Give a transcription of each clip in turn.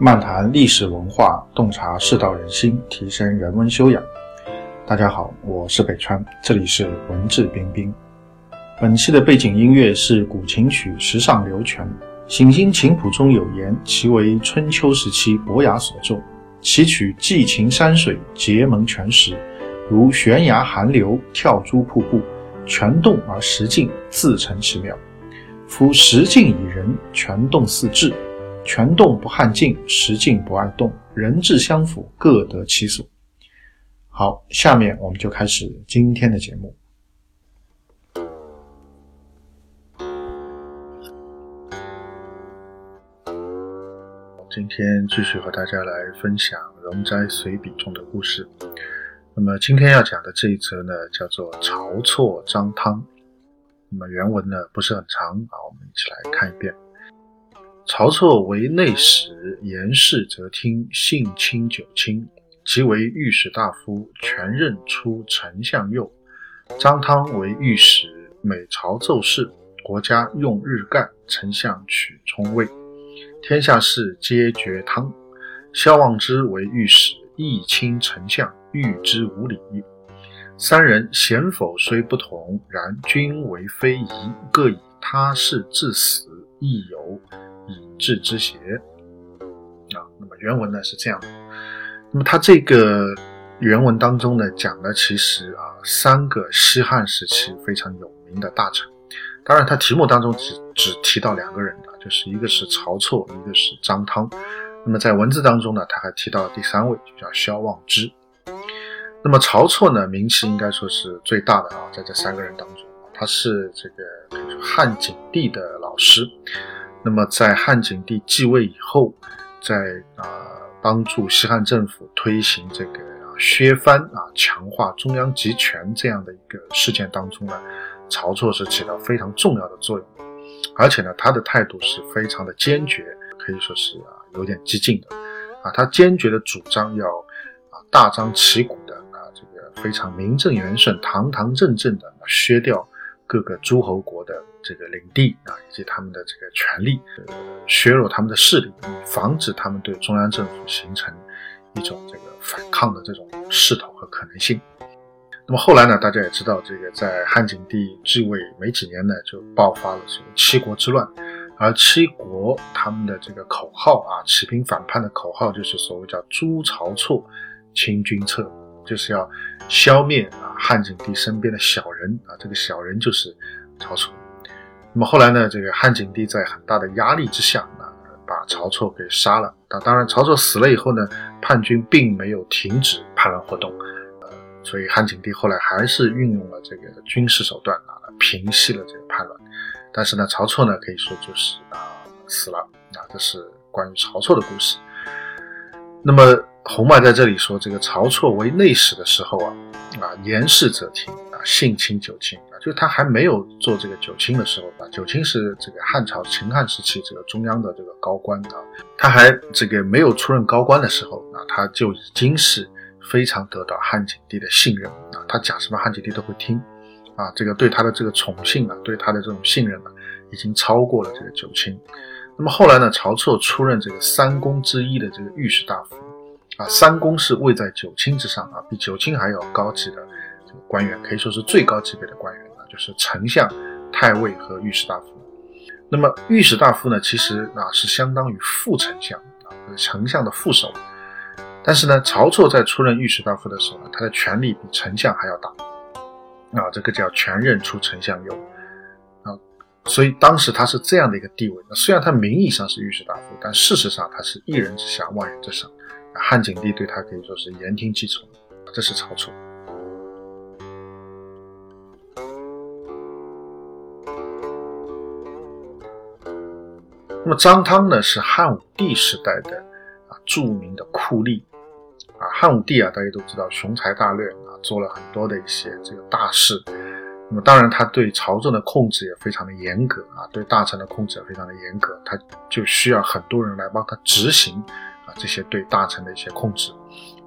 漫谈历史文化，洞察世道人心，提升人文修养。大家好，我是北川，这里是文质彬彬。本期的背景音乐是古琴曲《时上流泉》。《醒心琴谱》中有言，其为春秋时期伯牙所作，其曲寄情山水，结盟泉石，如悬崖寒流，跳珠瀑布，泉动而石静，自成其妙。夫石静以人，泉动似志。泉动不撼静，石静不爱动，人志相符，各得其所。好，下面我们就开始今天的节目。今天继续和大家来分享《容斋随笔》中的故事。那么今天要讲的这一则呢，叫做晁错张汤。那么原文呢不是很长啊，我们一起来看一遍。晁错为内史，言事则听，性清九卿，即为御史大夫，全任出丞相右。张汤为御史，每朝奏事，国家用日干，丞相取冲位，天下事皆决汤。萧望之为御史，亦亲丞相，御之无礼。三人贤否虽不同，然均为非宜，各以他事致死，亦有。治之邪啊，那么原文呢是这样的。那么它这个原文当中呢讲的其实啊三个西汉时期非常有名的大臣。当然，它题目当中只只提到两个人的，就是一个是晁错，一个是张汤。那么在文字当中呢，他还提到了第三位，叫萧望之。那么晁错呢，名气应该说是最大的啊，在这三个人当中，他是这个汉景帝的老师。那么，在汉景帝继位以后，在啊帮助西汉政府推行这个削藩啊、强化中央集权这样的一个事件当中呢，晁错是起到非常重要的作用，而且呢，他的态度是非常的坚决，可以说是啊有点激进的。啊，他坚决的主张要啊大张旗鼓的啊这个非常名正言顺、堂堂正正的削掉各个诸侯国的。这个领地啊，以及他们的这个权利，削弱他们的势力，防止他们对中央政府形成一种这个反抗的这种势头和可能性。那么后来呢，大家也知道，这个在汉景帝继位没几年呢，就爆发了这个七国之乱，而七国他们的这个口号啊，起兵反叛的口号就是所谓叫“诛晁错，清君侧”，就是要消灭啊汉景帝身边的小人啊，这个小人就是晁错。那么后来呢？这个汉景帝在很大的压力之下啊，把晁错给杀了。那当然，晁错死了以后呢，叛军并没有停止叛乱活动，呃，所以汉景帝后来还是运用了这个军事手段啊，平息了这个叛乱。但是呢，晁错呢，可以说就是啊死了啊，这是关于晁错的故事。那么洪迈在这里说，这个晁错为内史的时候啊，啊言事则听啊，性清九卿啊。就是他还没有做这个九卿的时候啊，九卿是这个汉朝秦汉时期这个中央的这个高官啊，他还这个没有出任高官的时候啊，他就已经是非常得到汉景帝的信任啊，他讲什么汉景帝都会听啊，这个对他的这个宠幸啊，对他的这种信任啊，已经超过了这个九卿。那么后来呢，晁错出任这个三公之一的这个御史大夫啊，三公是位在九卿之上啊，比九卿还要高级的这个官员，可以说是最高级别的官员啊。就是丞相、太尉和御史大夫。那么御史大夫呢，其实啊是相当于副丞相啊，丞相的副手。但是呢，晁错在出任御史大夫的时候，他的权力比丞相还要大啊，这个叫全任出丞相右啊。所以当时他是这样的一个地位。虽然他名义上是御史大夫，但事实上他是一人之下，万人之上。汉景帝对他可以说是言听计从，这是晁错。那么张汤呢，是汉武帝时代的啊著名的酷吏啊。汉武帝啊，大家都知道雄才大略啊，做了很多的一些这个大事。那么当然，他对朝政的控制也非常的严格啊，对大臣的控制也非常的严格，他就需要很多人来帮他执行这些对大臣的一些控制。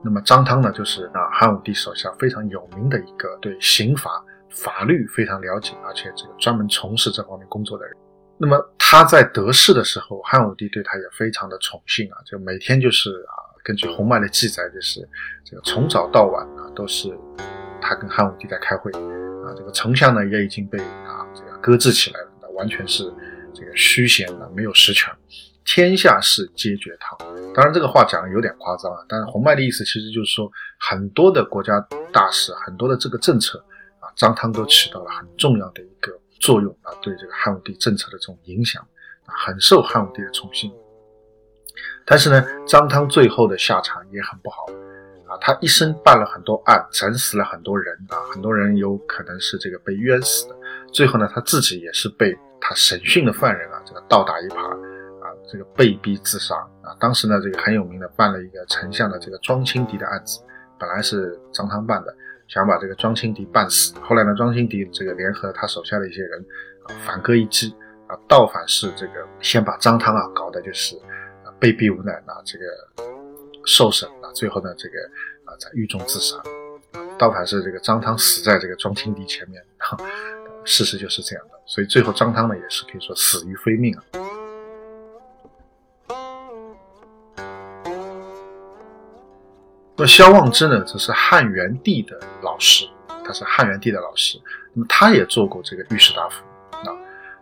那么张汤呢，就是啊汉武帝手下非常有名的一个对刑法法律非常了解，而且这个专门从事这方面工作的人。那么他在得势的时候，汉武帝对他也非常的宠幸啊，就每天就是啊，根据洪迈的记载，就是这个从早到晚啊，都是他跟汉武帝在开会啊。这个丞相呢也已经被啊这个搁置起来了，那完全是这个虚衔的，没有实权。天下事皆决他。当然这个话讲的有点夸张啊，但是洪迈的意思其实就是说，很多的国家大事，很多的这个政策啊，张汤都起到了很重要的一个。作用啊，对这个汉武帝政策的这种影响，很受汉武帝的宠幸。但是呢，张汤最后的下场也很不好啊，他一生办了很多案，整死了很多人啊，很多人有可能是这个被冤死的。最后呢，他自己也是被他审讯的犯人啊，这个倒打一耙，这个被逼自杀啊。当时呢，这个很有名的办了一个丞相的这个庄钦敌的案子，本来是张汤办的。想把这个庄钦敌办死，后来呢，庄钦敌这个联合他手下的一些人啊，反戈一击啊，倒反是这个先把张汤啊搞的就是啊被逼无奈啊，这个受审啊，最后呢这个啊在狱中自杀，倒反是这个张汤死在这个庄钦敌前面，事实就是这样的，所以最后张汤呢也是可以说死于非命啊。那么萧望之呢，则是汉元帝的老师，他是汉元帝的老师。那么他也做过这个御史大夫啊。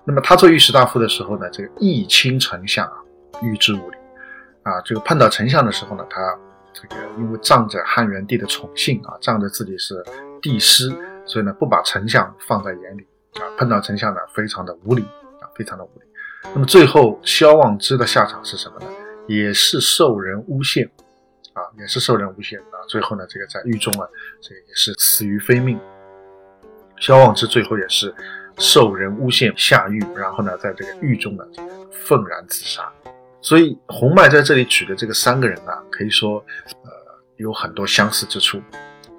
那么他做御史大夫的时候呢，这个义亲丞相啊，御之无礼啊。这个碰到丞相的时候呢，他这个因为仗着汉元帝的宠幸啊，仗着自己是帝师，所以呢不把丞相放在眼里啊。碰到丞相呢，非常的无礼啊，非常的无礼。那么最后萧望之的下场是什么呢？也是受人诬陷。啊，也是受人诬陷啊，最后呢，这个在狱中啊，这个也是死于非命。萧望之最后也是受人诬陷下狱，然后呢，在这个狱中呢，愤然自杀。所以洪迈在这里举的这个三个人啊，可以说呃有很多相似之处。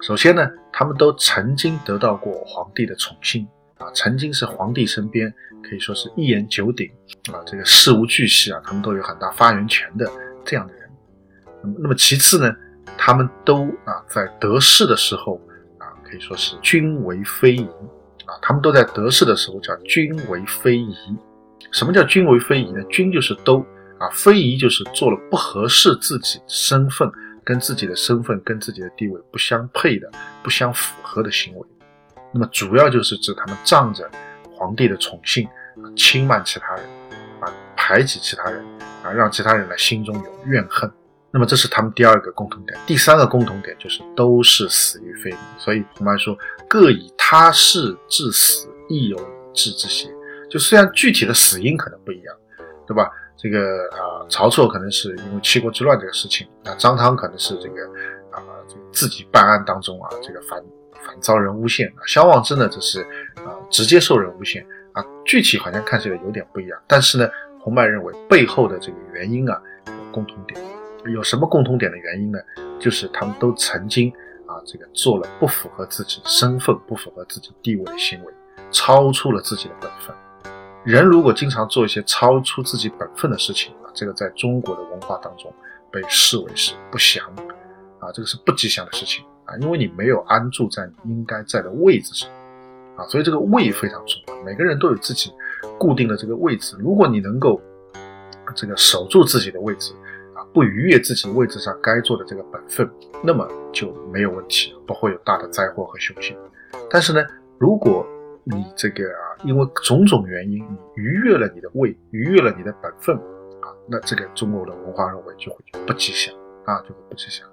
首先呢，他们都曾经得到过皇帝的宠幸啊，曾经是皇帝身边可以说是一言九鼎啊，这个事无巨细啊，他们都有很大发言权的这样的。那么，那么其次呢，他们都啊在得势的时候啊，可以说是君为非夷啊，他们都在得势的时候叫君为非夷。什么叫君为非夷呢？君就是都啊，非夷就是做了不合适自己身份跟自己的身份跟自己的地位不相配的、不相符合的行为。那么主要就是指他们仗着皇帝的宠幸，轻慢其他人啊，排挤其他人啊，让其他人呢心中有怨恨。那么这是他们第二个共同点，第三个共同点就是都是死于非命。所以我们说各以他事致死，亦有以治之邪。就虽然具体的死因可能不一样，对吧？这个啊，曹错可能是因为七国之乱这个事情，那张汤可能是这个啊，这自己办案当中啊，这个反反遭人诬陷啊。萧望之呢，则是啊，直接受人诬陷啊。具体好像看起来有点不一样，但是呢，洪迈认为背后的这个原因啊，有共同点。有什么共同点的原因呢？就是他们都曾经啊，这个做了不符合自己身份、不符合自己地位的行为，超出了自己的本分。人如果经常做一些超出自己本分的事情啊，这个在中国的文化当中被视为是不祥啊，这个是不吉祥的事情啊，因为你没有安住在你应该在的位置上啊，所以这个位非常重要。每个人都有自己固定的这个位置，如果你能够这个守住自己的位置。不逾越自己位置上该做的这个本分，那么就没有问题，不会有大的灾祸和凶险。但是呢，如果你这个啊，因为种种原因，你逾越了你的位，逾越了你的本分啊，那这个中国的文化认为就会不吉祥啊，就会不吉祥。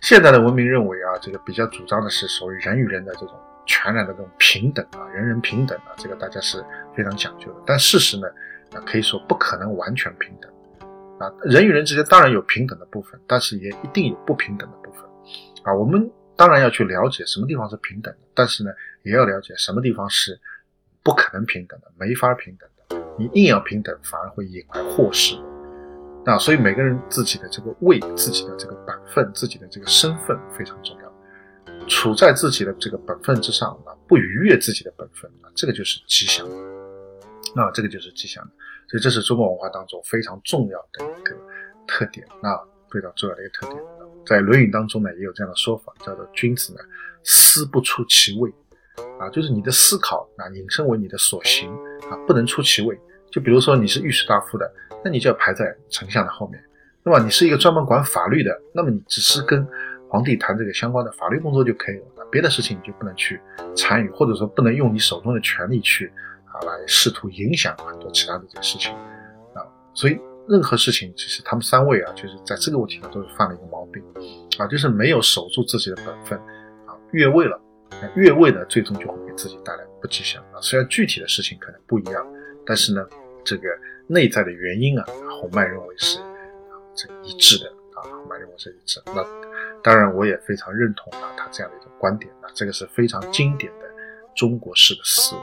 现代的文明认为啊，这个比较主张的是所谓人与人的这种全然的这种平等啊，人人平等啊，这个大家是非常讲究的。但事实呢，啊，可以说不可能完全平等。啊，人与人之间当然有平等的部分，但是也一定有不平等的部分。啊，我们当然要去了解什么地方是平等的，但是呢，也要了解什么地方是不可能平等的，没法平等的。你硬要平等，反而会引来祸事。那所以每个人自己的这个位、自己的这个本分、自己的这个身份非常重要。处在自己的这个本分之上啊，不逾越自己的本分啊，这个就是吉祥。那这个就是吉祥的。所以这是中国文化当中非常重要的一个特点啊，非常重要的一个特点。在《论语》当中呢，也有这样的说法，叫做“君子呢，思不出其位”，啊，就是你的思考啊，引申为你的所行啊，不能出其位就比如说你是御史大夫的，那你就要排在丞相的后面，那么？你是一个专门管法律的，那么你只是跟皇帝谈这个相关的法律工作就可以了，别的事情你就不能去参与，或者说不能用你手中的权力去啊来试图影响很多其他的这些事情啊。所以任何事情，其实他们三位啊，就是在这个问题上都是犯了一个毛病啊，就是没有守住自己的本分啊，越位了，越位呢，最终就会给自己带来不吉祥啊。虽然具体的事情可能不一样，但是呢。这个内在的原因啊，洪迈认为是这一致的啊，洪迈认为是一致。那当然，我也非常认同啊他这样的一种观点啊，这个是非常经典的中国式的思维。